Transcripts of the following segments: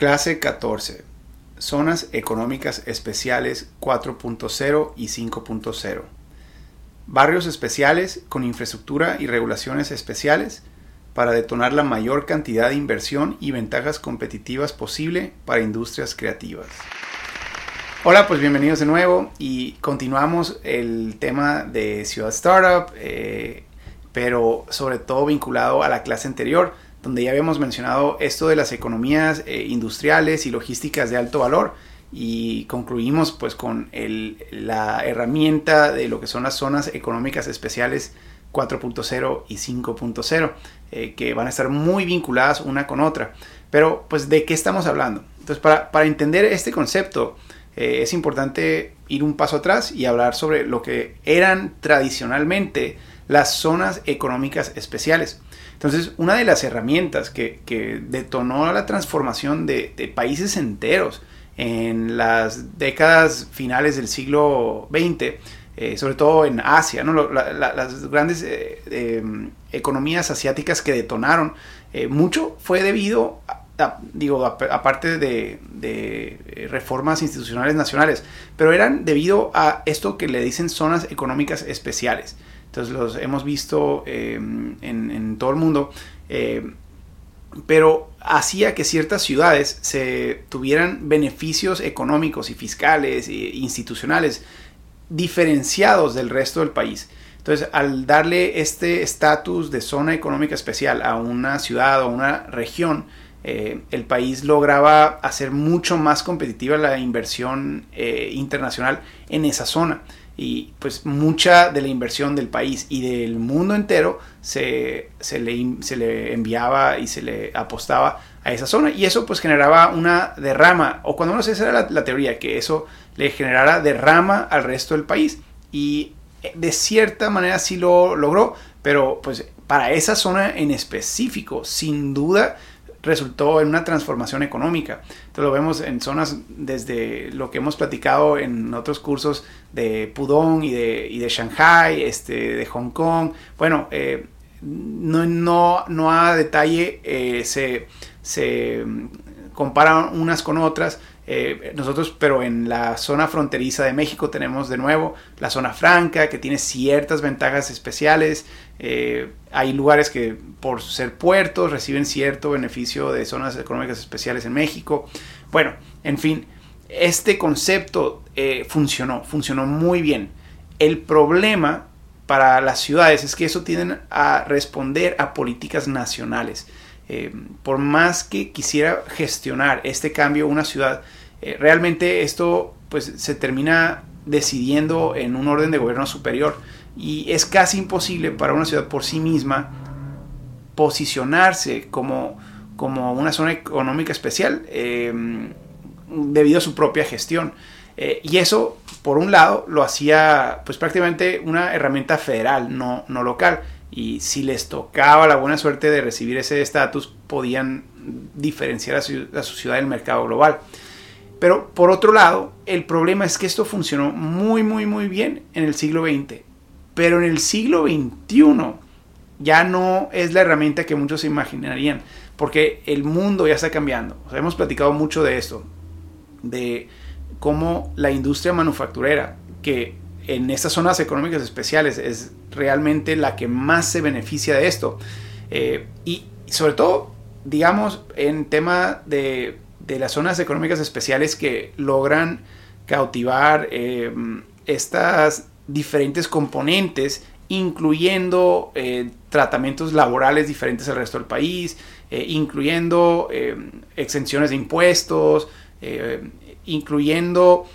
Clase 14. Zonas económicas especiales 4.0 y 5.0. Barrios especiales con infraestructura y regulaciones especiales para detonar la mayor cantidad de inversión y ventajas competitivas posible para industrias creativas. Hola, pues bienvenidos de nuevo y continuamos el tema de Ciudad Startup, eh, pero sobre todo vinculado a la clase anterior donde ya habíamos mencionado esto de las economías eh, industriales y logísticas de alto valor y concluimos pues con la herramienta de lo que son las zonas económicas especiales 4.0 y 5.0 eh, que van a estar muy vinculadas una con otra. Pero pues de qué estamos hablando entonces para, entender este concepto eh, es importante ir un paso atrás y hablar sobre lo que eran tradicionalmente las zonas económicas especiales entonces, una de las herramientas que, detonó la transformación de, países enteros en las décadas finales del siglo XX, eh, sobre todo en Asia, las grandes eh, em, economías asiáticas que detonaron, eh, mucho fue debido, digo, aparte de, de, reformas institucionales nacionales, pero eran debido a esto que le dicen zonas económicas especiales. Entonces los hemos visto em, en, todo el mundo. Em, pero hacía que ciertas ciudades se tuvieran beneficios económicos y fiscales e institucionales diferenciados del resto del país. Entonces, al darle este estatus de zona económica especial a una ciudad o una región, eh, el país lograba hacer mucho más competitiva la inversión eh, internacional en esa zona y pues mucha de la inversión del país y del mundo entero se, se, le, se, le, enviaba y se le apostaba a esa zona. Y eso pues generaba una derrama o cuando uno se esa era la, teoría que eso le generara derrama al resto del país. Y eh, de cierta manera sí lo logró pero pues para esa zona en específico sin duda resultó en una transformación económica. Entonces lo vemos en zonas desde lo que hemos platicado en otros cursos de Pudong y de, y de Shanghai, este, de Hong Kong. Bueno, eh, no, no, no, a detalle eh, se, se comparan unas con otras, eh, nosotros, pero en la zona fronteriza de México tenemos de nuevo la zona franca que tiene ciertas ventajas especiales. Eh, hay lugares que por ser puertos reciben cierto beneficio de zonas económicas especiales en México. Bueno, en fin, este concepto eh, funcionó, funcionó muy bien. El problema para las ciudades es que eso tienden a responder a políticas nacionales. por más que quisiera gestionar este cambio una ciudad, eh, realmente esto pues se termina decidiendo en un orden de gobierno superior y es casi imposible para una ciudad por sí misma posicionarse como, como una zona económica especial eh, debido a su propia gestión. Eh, y eso, por un lado, lo hacía pues prácticamente una herramienta federal, no, no local. Y si les tocaba la buena suerte de recibir ese estatus, podían diferenciar a a su ciudad del mercado global. Pero por otro lado, el problema es que esto funcionó muy, muy, muy bien en el siglo XX. Pero en el siglo XXI ya no es la herramienta que muchos se imaginarían. Porque el mundo ya está cambiando. hemos platicado mucho de esto. De cómo la industria manufacturera, que en estas zonas económicas especiales es realmente la que más se beneficia de esto. Eh, y sobre todo, digamos, en tema de de las zonas económicas especiales que logran cautivar eh, estas diferentes componentes, incluyendo eh, tratamientos laborales diferentes al resto del país, eh, incluyendo exenciones de impuestos, incluyendo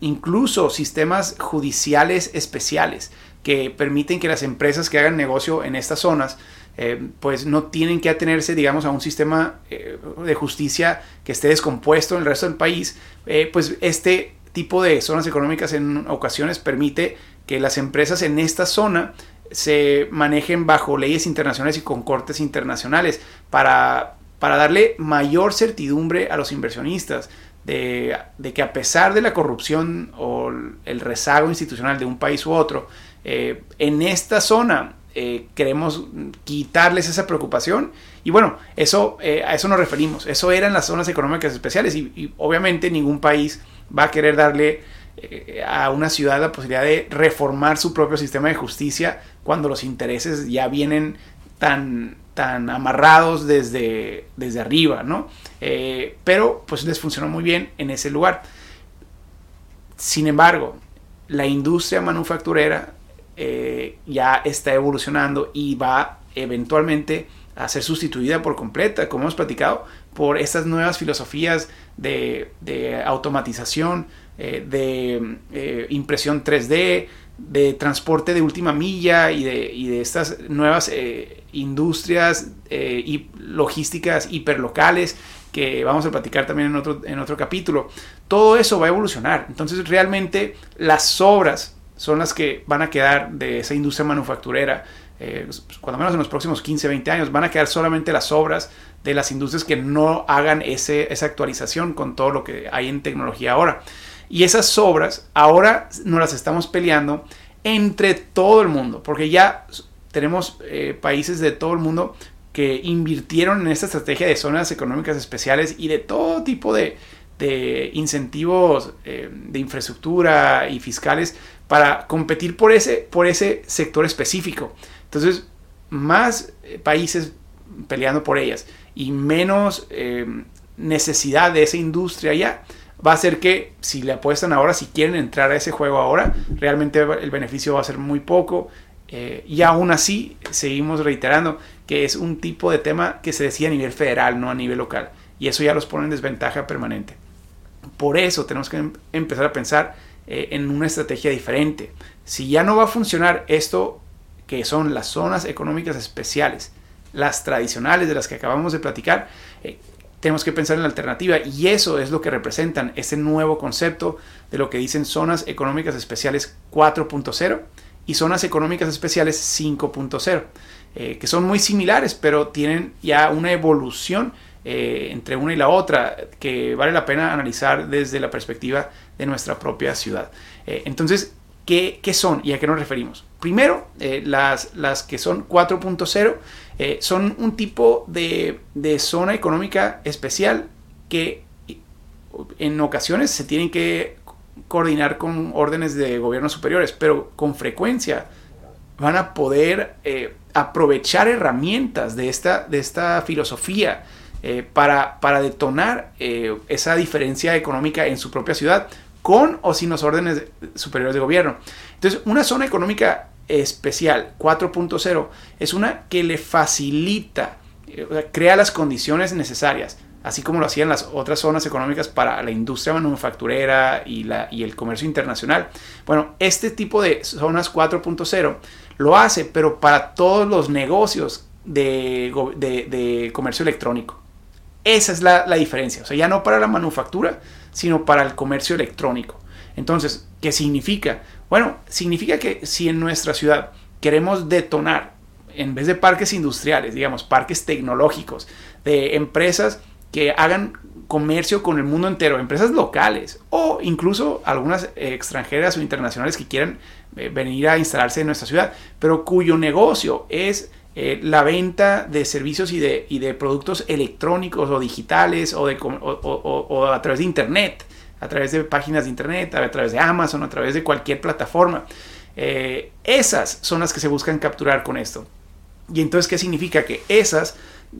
incluso sistemas judiciales especiales que permiten que las empresas que hagan negocio en estas zonas eh, pues no tienen que atenerse, digamos, a un sistema eh, de justicia que esté descompuesto en el resto del país, eh, pues este tipo de zonas económicas en ocasiones permite que las empresas en esta zona se manejen bajo leyes internacionales y con cortes internacionales para, para darle mayor certidumbre a los inversionistas de, que a pesar de la corrupción o el rezago institucional de un país u otro, en esta zona eh, queremos quitarles esa preocupación. Y bueno, eso, eh, a eso nos referimos. Eso eran las zonas económicas especiales y, obviamente ningún país va a querer darle eh, a una ciudad la posibilidad de reformar su propio sistema de justicia cuando los intereses ya vienen tan, tan amarrados desde, desde arriba, ¿no? pero pues les funcionó muy bien en ese lugar. Sin embargo, la industria manufacturera eh, ya está evolucionando y va eventualmente a ser sustituida por completa, como hemos platicado, por estas nuevas filosofías de, automatización, eh, de eh, impresión 3D, de transporte de última milla y de, estas nuevas industrias y logísticas hiperlocales que vamos a platicar también en otro, en otro capítulo. Todo eso va a evolucionar. Entonces realmente las obras son las que van a quedar de esa industria manufacturera. Eh, cuando menos en los próximos 15, 20 años van a quedar solamente las obras de las industrias que no hagan ese, esa actualización con todo lo que hay en tecnología ahora. Y esas obras ahora nos las estamos peleando entre todo el mundo, porque ya tenemos eh, países de todo el mundo que invirtieron en esta estrategia de zonas económicas especiales y de todo tipo de, incentivos eh, de infraestructura y fiscales para competir por ese, por ese sector específico. Entonces, más eh, países peleando por ellas y menos eh, necesidad de esa industria ya, va a ser que si le apuestan ahora, si quieren entrar a ese juego ahora, realmente el beneficio va a ser muy poco. y aún así, seguimos reiterando, que es un tipo de tema que se decía a nivel federal, no a nivel local. Y eso ya los pone en desventaja permanente. Por eso tenemos que em-, empezar a pensar eh, en una estrategia diferente. Si ya no va a funcionar esto, que son las zonas económicas especiales, las tradicionales de las que acabamos de platicar, eh, tenemos que pensar en la alternativa y eso es lo que representan ese nuevo concepto de lo que dicen zonas económicas especiales 4.0 y zonas económicas especiales 5.0. Eh, que son muy similares, pero tienen ya una evolución eh, entre una y la otra que vale la pena analizar desde la perspectiva de nuestra propia ciudad. Eh, entonces, ¿qué, son y a qué nos referimos? Primero, las, las que son 4.0 son un tipo de, de zona económica especial que en ocasiones se tienen que coordinar con órdenes de gobiernos superiores, pero con frecuencia van a poder aprovechar herramientas de esta, de esta filosofía eh, para, para, detonar eh, esa diferencia económica en su propia ciudad, con o sin los órdenes superiores de gobierno. Entonces, una zona económica especial 4.0 es una que le facilita, eh, crea las condiciones necesarias, así como lo hacían las otras zonas económicas para la industria manufacturera y, la, y el comercio internacional. Bueno, este tipo de zonas 4.0 lo hace, pero para todos los negocios de, comercio electrónico. Esa es la, diferencia. O sea, ya no para la manufactura, sino para el comercio electrónico. Entonces, ¿qué significa? Bueno, significa que si en nuestra ciudad queremos detonar, en vez de parques industriales, digamos, parques tecnológicos, de empresas que hagan comercio con el mundo entero, empresas locales o incluso algunas extranjeras o internacionales que quieran eh, venir a instalarse en nuestra ciudad, pero cuyo negocio es eh, la venta de servicios y de, y de, productos electrónicos o digitales o, de, o, a través de Internet, a través de páginas de Internet, a través de Amazon, a través de cualquier plataforma. Eh, esas son las que se buscan capturar con esto. Y entonces, ¿qué significa? Que esas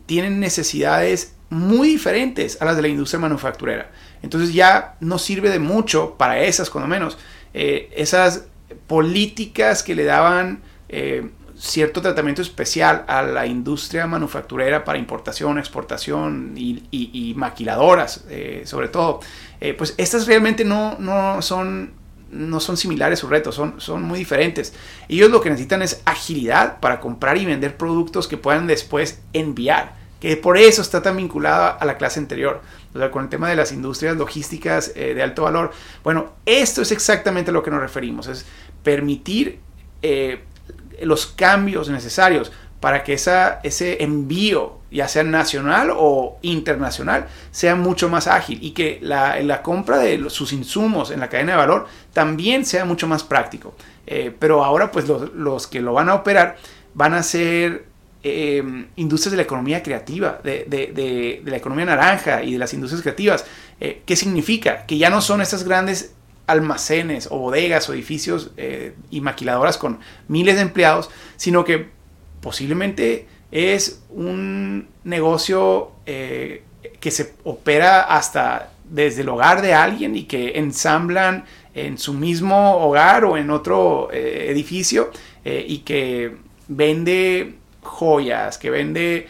tienen necesidades muy diferentes a las de la industria manufacturera. Entonces ya no sirve de mucho para esas, cuando menos, esas políticas que le daban eh, cierto tratamiento especial a la industria manufacturera para importación, exportación y, maquiladoras, eh, sobre todo, eh, pues estas realmente no, no, son, no son similares sus retos, son, son muy diferentes. Ellos lo que necesitan es agilidad para comprar y vender productos que puedan después enviar, que por eso está tan vinculada a la clase anterior. O sea, con el tema de las industrias logísticas de alto valor. Bueno, esto es exactamente a lo que nos referimos. Es permitir eh, los cambios necesarios para que esa, ese envío, ya sea nacional o internacional, sea mucho más ágil y que la, compra de sus insumos en la cadena de valor también sea mucho más práctico. Eh, pero ahora pues los, que lo van a operar van a ser eh, industrias de la economía creativa, de, la economía naranja y de las industrias creativas. Eh, ¿Qué significa? Que ya no son estas grandes almacenes o bodegas o edificios eh, y maquiladoras con miles de empleados, sino que posiblemente es un negocio que se opera hasta desde el hogar de alguien y que ensamblan en su mismo hogar o en otro edificio y que vende joyas, que vende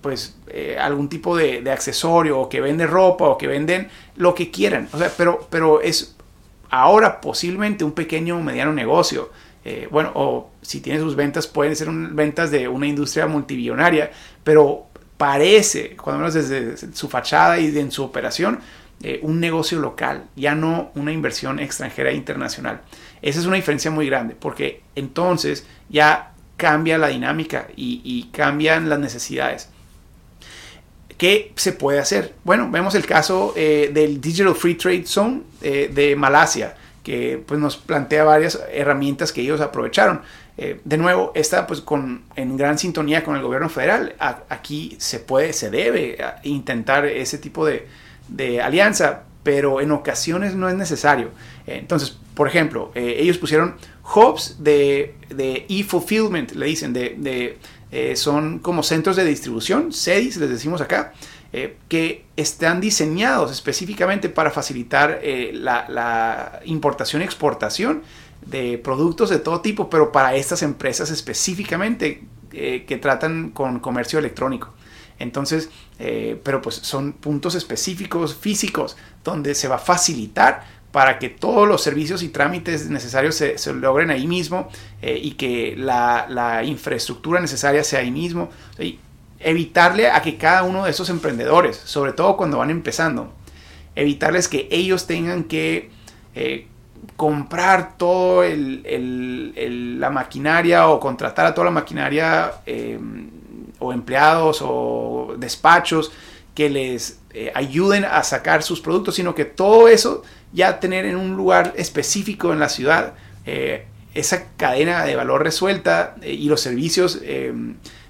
pues eh, algún tipo de, accesorio, o que vende ropa, o que venden lo que quieran. O sea, pero, pero es ahora posiblemente un pequeño o mediano negocio. Eh, bueno, o si tiene sus ventas, pueden ser ventas de una industria multibillonaria, pero parece, cuando menos desde su fachada y en su operación, eh, un negocio local, ya no una inversión extranjera e internacional. Esa es una diferencia muy grande, porque entonces ya cambia la dinámica y, cambian las necesidades. ¿Qué se puede hacer? Bueno, vemos el caso eh, del Digital Free Trade Zone eh, de Malasia, que pues, nos plantea varias herramientas que ellos aprovecharon. Eh, de nuevo, está pues, con, en gran sintonía con el gobierno federal. aquí se puede, se debe intentar ese tipo de, de alianza, pero en ocasiones no es necesario. entonces, por ejemplo, ellos pusieron hubs de, e-fulfillment, le dicen, de, eh, son como centros de distribución, CEDIs, les decimos acá, eh, que están diseñados específicamente para facilitar eh, la, importación y exportación de productos de todo tipo, pero para estas empresas específicamente que tratan con comercio electrónico. Entonces, pero pues son puntos específicos físicos donde se va a facilitar para que todos los servicios y trámites necesarios se, logren ahí mismo eh, y que la, infraestructura necesaria sea ahí mismo. Y evitarle a que cada uno de esos emprendedores, sobre todo cuando van empezando, evitarles que ellos tengan que eh, comprar todo la maquinaria o contratar a toda la maquinaria eh, o empleados o despachos que les ayuden a sacar sus productos, sino que todo eso ya tener en un lugar específico en la ciudad eh, esa cadena de valor resuelta eh, y los servicios eh,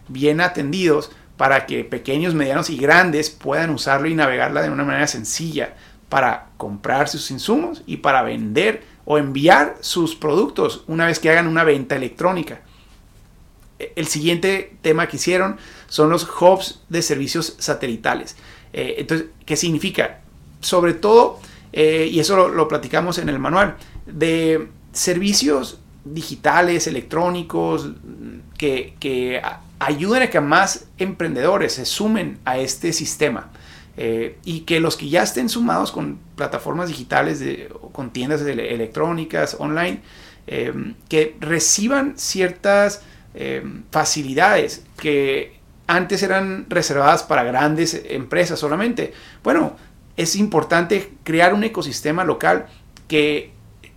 bien atendidos para que pequeños, medianos y grandes puedan usarlo y navegarla de una manera sencilla para comprar sus insumos y para vender o enviar sus productos una vez que hagan una venta electrónica. El siguiente tema que hicieron son los hubs de servicios satelitales. entonces, ¿qué significa? Sobre todo eh, y eso lo, platicamos en el manual, de servicios digitales, electrónicos, que, ayuden a que más emprendedores se sumen a este sistema. Eh, y que los que ya estén sumados con plataformas digitales, de, con tiendas electrónicas, online, eh, que reciban ciertas facilidades que antes eran reservadas para grandes empresas solamente. Bueno, es importante crear un ecosistema local que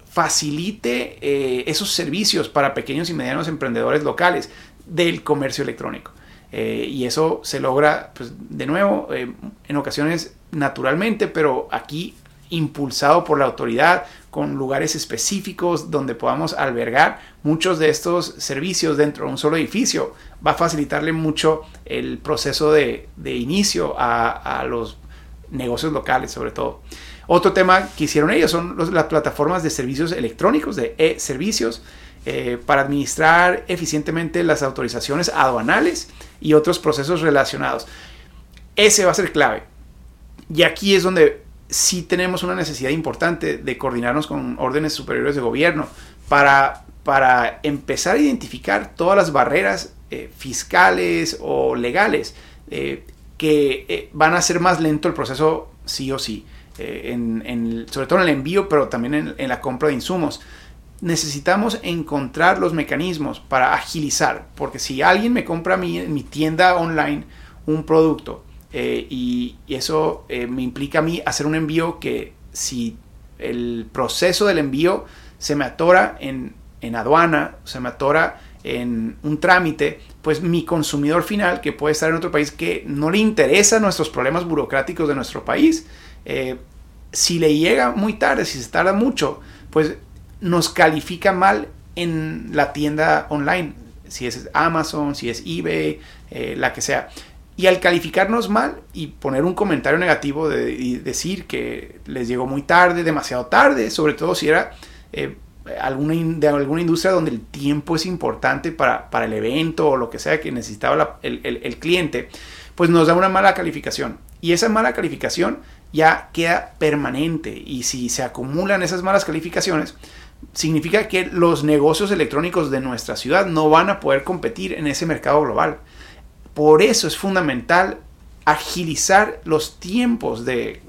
facilite eh, esos servicios para pequeños y medianos emprendedores locales del comercio electrónico. Eh, y eso se logra, pues, de nuevo, eh, en ocasiones naturalmente, pero aquí impulsado por la autoridad, con lugares específicos donde podamos albergar muchos de estos servicios dentro de un solo edificio, va a facilitarle mucho el proceso de, inicio a, a los negocios locales sobre todo. Otro tema que hicieron ellos son las plataformas de servicios electrónicos, de e-servicios, eh, para administrar eficientemente las autorizaciones aduanales y otros procesos relacionados. Ese va a ser clave. Y aquí es donde sí tenemos una necesidad importante de coordinarnos con órdenes superiores de gobierno para, para empezar a identificar todas las barreras eh, fiscales o legales eh, que eh, van a hacer más lento el proceso sí o sí, eh, en, sobre todo en el envío, pero también en, la compra de insumos. Necesitamos encontrar los mecanismos para agilizar, porque si alguien me compra mi, en mi tienda online un producto eh, y, eso me implica a mí hacer un envío que si el proceso del envío se me atora en, en aduana, se me atora en un trámite, pues mi consumidor final, que puede estar en otro país que no le interesa nuestros problemas burocráticos de nuestro país, eh, si le llega muy tarde, si se tarda mucho, pues nos califica mal en la tienda online, si es Amazon, si es eBay, eh, la que sea. Y al calificarnos mal y poner un comentario negativo de, y decir que les llegó muy tarde, demasiado tarde, sobre todo si era eh, alguna, de alguna industria donde el tiempo es importante para, para el evento o lo que sea que necesitaba el, el cliente, pues nos da una mala calificación. Y esa mala calificación ya queda permanente. Y si se acumulan esas malas calificaciones, significa que los negocios electrónicos de nuestra ciudad no van a poder competir en ese mercado global. Por eso es fundamental agilizar los tiempos de,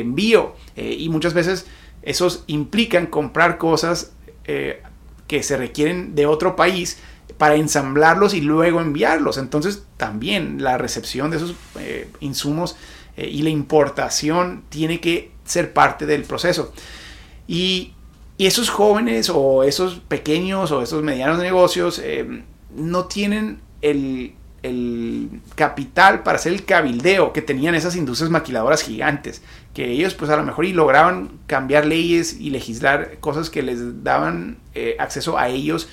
envío eh, y muchas veces esos implican comprar cosas eh, que se requieren de otro país para ensamblarlos y luego enviarlos. Entonces también la recepción de esos eh, insumos y la importación tiene que ser parte del proceso. Y, esos jóvenes o esos pequeños o esos medianos negocios no tienen el, el capital para hacer el cabildeo que tenían esas industrias maquiladoras gigantes, que ellos pues a lo mejor y lograban cambiar leyes y legislar cosas que les daban eh, acceso a ellos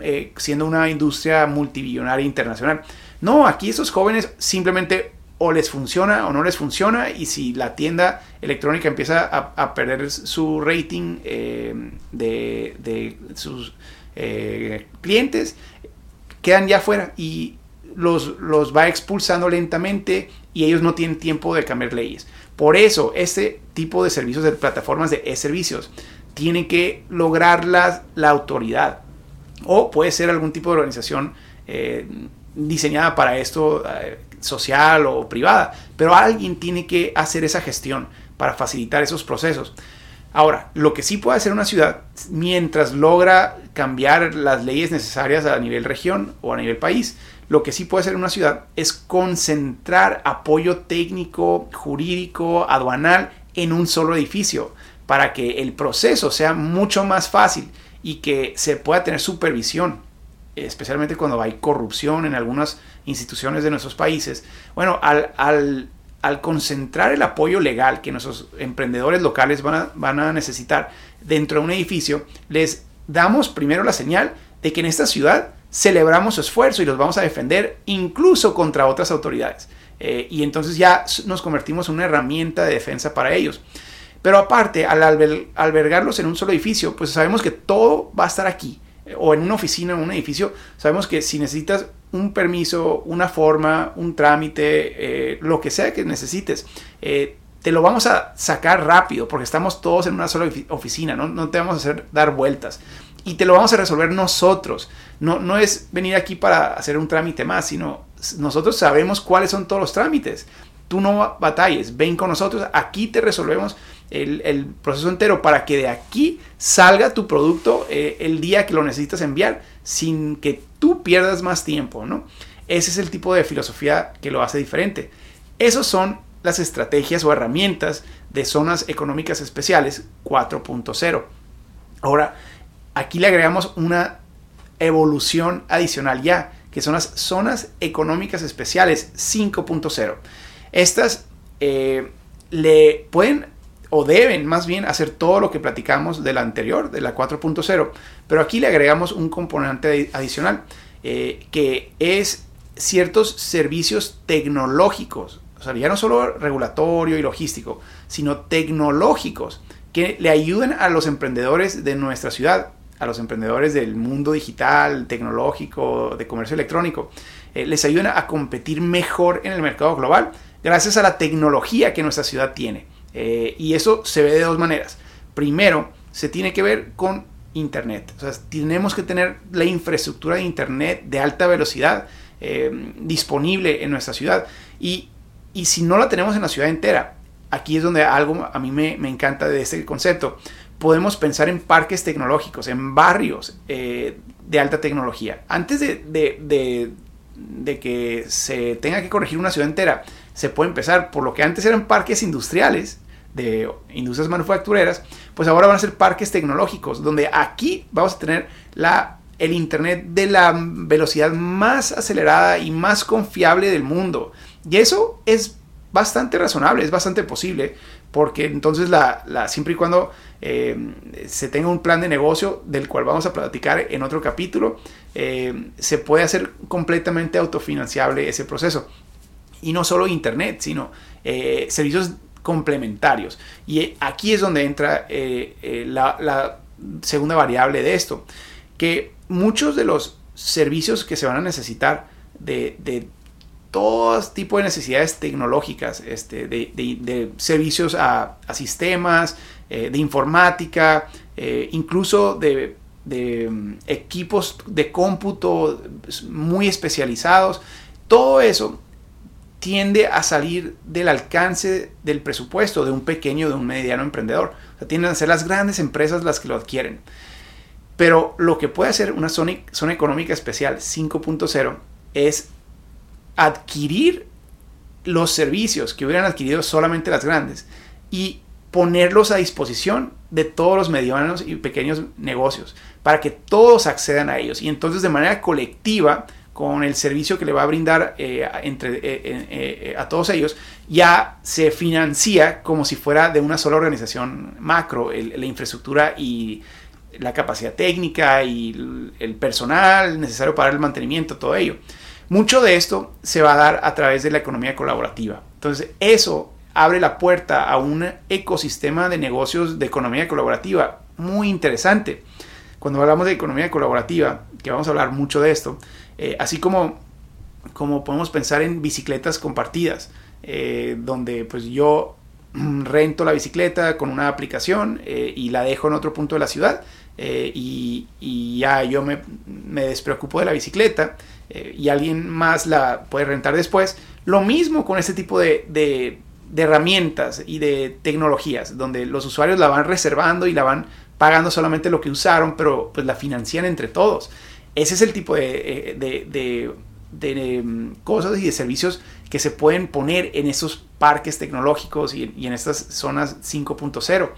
eh, siendo una industria multibillonaria internacional. No, aquí esos jóvenes simplemente o les funciona o no les funciona y si la tienda electrónica empieza a, perder su rating eh, de, de, sus clientes, quedan ya fuera y los, va expulsando lentamente y ellos no tienen tiempo de cambiar leyes. Por eso, este tipo de servicios de plataformas de e-servicios tienen que lograr la, autoridad. O puede ser algún tipo de organización eh, diseñada para esto, eh, social o privada. Pero alguien tiene que hacer esa gestión para facilitar esos procesos. Ahora, lo que sí puede hacer una ciudad, mientras logra cambiar las leyes necesarias a nivel región o a nivel país, lo que sí puede hacer una ciudad es concentrar apoyo técnico, jurídico, aduanal en un solo edificio para que el proceso sea mucho más fácil y que se pueda tener supervisión, especialmente cuando hay corrupción en algunas instituciones de nuestros países. Bueno, al, concentrar el apoyo legal que nuestros emprendedores locales van a necesitar dentro de un edificio, les damos primero la señal de que en esta ciudad celebramos su esfuerzo y los vamos a defender incluso contra otras autoridades. Eh, y entonces ya nos convertimos en una herramienta de defensa para ellos. Pero aparte, al albergarlos en un solo edificio, pues sabemos que todo va a estar aquí. Eh, o en una oficina, en un edificio, sabemos que si necesitas un permiso, una forma, un trámite, eh, lo que sea que necesites, te lo vamos a sacar rápido porque estamos todos en una sola oficina, no, no te vamos a hacer dar vueltas y te lo vamos a resolver nosotros. No, no es venir aquí para hacer un trámite más, sino nosotros sabemos cuáles son todos los trámites. Tú no batalles, ven con nosotros, aquí te resolvemos el, proceso entero para que de aquí salga tu producto eh, el día que lo necesitas enviar sin que tú pierdas más tiempo, ¿no? Ese es el tipo de filosofía que lo hace diferente. Esas son las estrategias o herramientas de zonas económicas especiales 4.0. Ahora, aquí le agregamos una evolución adicional ya, que son las zonas económicas especiales 5.0. Estas eh, le pueden o deben más bien hacer todo lo que platicamos de la anterior, de la 4.0, pero aquí le agregamos un componente adicional, eh, que es ciertos servicios tecnológicos, o sea, ya no solo regulatorio y logístico, sino tecnológicos, que le ayuden a los emprendedores de nuestra ciudad a los emprendedores del mundo digital, tecnológico, de comercio electrónico, eh, les ayudan a competir mejor en el mercado global gracias a la tecnología que nuestra ciudad tiene. Eh, y eso se ve de dos maneras. Primero, se tiene que ver con Internet. O sea, tenemos que tener la infraestructura de Internet de alta velocidad eh, disponible en nuestra ciudad. Y, y, si no la tenemos en la ciudad entera, aquí es donde algo a mí me, me encanta de este concepto podemos pensar en parques tecnológicos, en barrios eh, de alta tecnología. Antes de, que se tenga que corregir una ciudad entera, se puede empezar por lo que antes eran parques industriales, de industrias manufactureras, pues ahora van a ser parques tecnológicos, donde aquí vamos a tener la, el Internet de la velocidad más acelerada y más confiable del mundo. Y eso es bastante razonable, es bastante posible, porque entonces la, siempre y cuando eh, se tenga un plan de negocio del cual vamos a platicar en otro capítulo, eh, se puede hacer completamente autofinanciable ese proceso. Y no solo Internet, sino eh, servicios complementarios. Y aquí es donde entra la, segunda variable de esto, que muchos de los servicios que se van a necesitar de, de todo tipo de necesidades tecnológicas, este, de, servicios a, sistemas, eh, de informática, eh, incluso de, mm, equipos de cómputo muy especializados. Todo eso tiende a salir del alcance del presupuesto de un pequeño, de un mediano emprendedor. O sea, tienden a ser las grandes empresas las que lo adquieren. Pero lo que puede hacer una zona económica especial 5.0 es adquirir los servicios que hubieran adquirido solamente las grandes y ponerlos a disposición de todos los medianos y pequeños negocios para que todos accedan a ellos y entonces de manera colectiva con el servicio que le va a brindar eh, entre, eh, eh, a todos ellos, ya se financia como si fuera de una sola organización macro, la infraestructura y la capacidad técnica y el personal necesario para el mantenimiento, todo ello. Mucho de esto se va a dar a través de la economía colaborativa. Entonces, eso abre la puerta a un ecosistema de negocios de economía colaborativa muy interesante. Cuando hablamos de economía colaborativa, que vamos a hablar mucho de esto, eh, así como, como podemos pensar en bicicletas compartidas, eh, donde pues yo rento la bicicleta con una aplicación eh, y la dejo en otro punto de la ciudad y, ya yo me, me despreocupo de la bicicleta y alguien más la puede rentar después. Lo mismo con este tipo de, herramientas y de tecnologías, donde los usuarios la van reservando y la van pagando solamente lo que usaron, pero pues la financian entre todos. Ese es el tipo de, eh, em, cosas y de servicios que se pueden poner en esos parques tecnológicos y en estas zonas 5.0.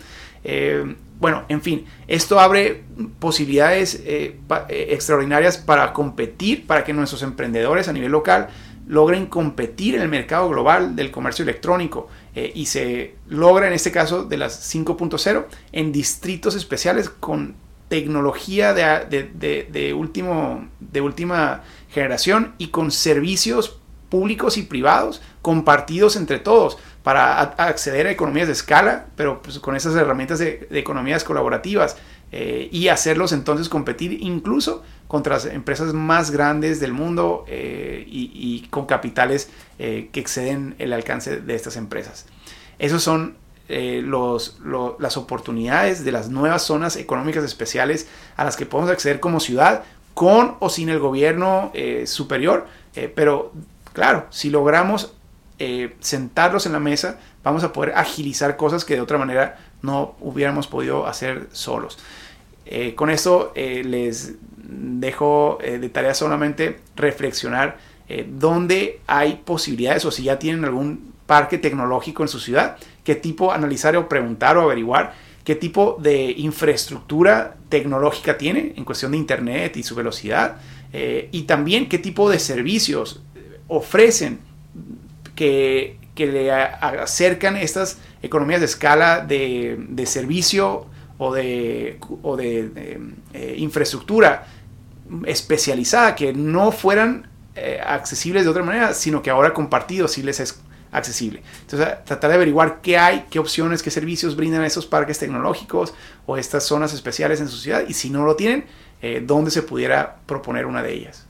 Eh, bueno, en fin, esto abre posibilidades eh, eh, extraordinarias para competir, para que nuestros emprendedores a nivel local logren competir en el mercado global del comercio electrónico y se logra en este caso de las 5.0 en distritos especiales con tecnología de, último, de última generación y con servicios públicos y privados compartidos entre todos para acceder a economías de escala, pero pues con esas herramientas de, economías colaborativas eh, y hacerlos entonces competir incluso contra las empresas más grandes del mundo eh, y, con capitales eh, que exceden el alcance de estas empresas. Esas son las oportunidades de las nuevas zonas económicas especiales a las que podemos acceder como ciudad con o sin el gobierno superior, pero claro, si logramos eh, sentarlos en la mesa, vamos a poder agilizar cosas que de otra manera no hubiéramos podido hacer solos. Eh, con esto eh, les dejo de tarea solamente reflexionar dónde hay posibilidades o si ya tienen algún parque tecnológico en su ciudad, qué tipo analizar o preguntar o averiguar qué tipo de infraestructura tecnológica tiene en cuestión de internet y su velocidad y también qué tipo de servicios ofrecen que, le acercan estas economías de escala de, servicio o de, eh, infraestructura especializada que no fueran eh, accesibles de otra manera, sino que ahora compartido sí les es accesible. Entonces, tratar de averiguar qué hay, qué opciones, qué servicios brindan esos parques tecnológicos o estas zonas especiales en su ciudad y si no lo tienen, eh, dónde se pudiera proponer una de ellas.